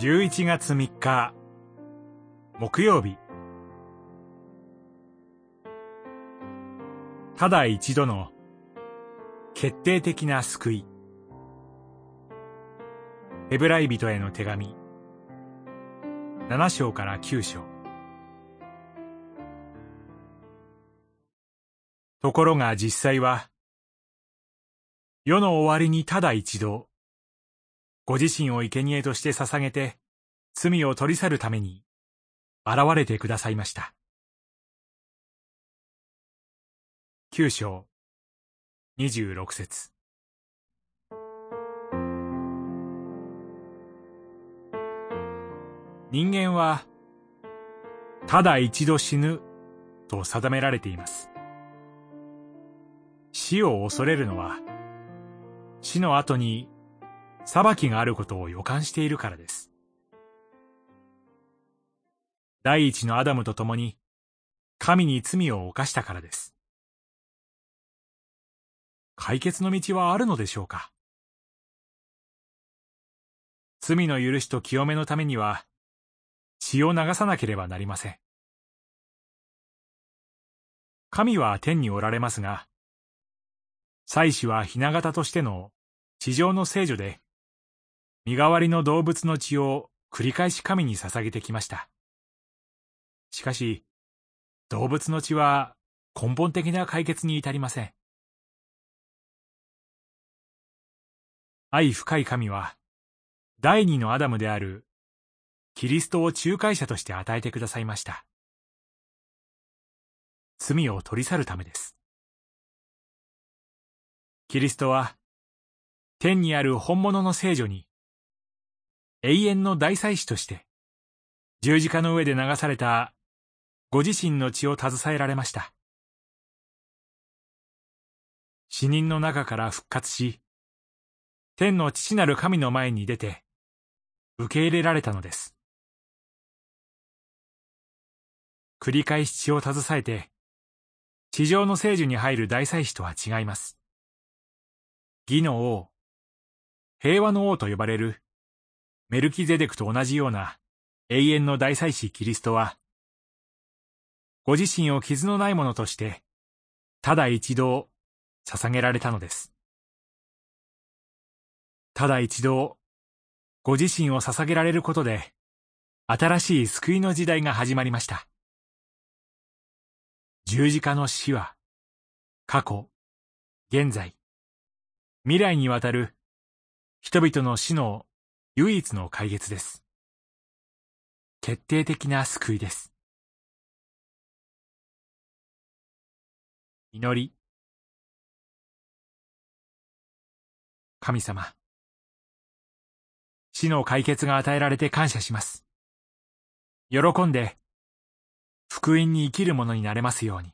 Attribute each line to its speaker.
Speaker 1: 11月3日木曜日。ただ一度の決定的な救い。ヘブライ人への手紙。7章から9章。ところが実際は世の終わりにただ一度ご自身を生贄として捧げて罪を取り去るために現れてくださいました。九章二十六節人間はただ一度死ぬと定められています。死を恐れるのは死の後に裁きがあることを予感しているからです。第一のアダムと共に神に罪を犯したからです。解決の道はあるのでしょうか？罪の許しと清めのためには、血を流さなければなりません。神は天におられますが、祭司は雛形としての地上の聖女で、身代わりの動物の血を繰り返し神に捧げてきました。しかし、動物の血は根本的な解決に至りません。愛深い神は、第二のアダムであるキリストを仲介者として与えてくださいました。罪を取り去るためです。キリストは、天にある本物の聖女に、永遠の大祭司として、十字架の上で流されたご自身の血を携えられました。死人の中から復活し、天の父なる神の前に出て、受け入れられたのです。繰り返し血を携えて、地上の聖樹に入る大祭司とは違います。義の王、平和の王と呼ばれる、メルキゼデクと同じような永遠の大祭司キリストは、ご自身を傷のないものとして、ただ一度捧げられたのです。ただ一度、ご自身を捧げられることで、新しい救いの時代が始まりました。十字架の死は、過去、現在、未来にわたる人々の死の唯一の解決です。決定的な救いです。祈り。神様。死の解決が与えられて感謝します。喜んで、福音に生きる者になれますように。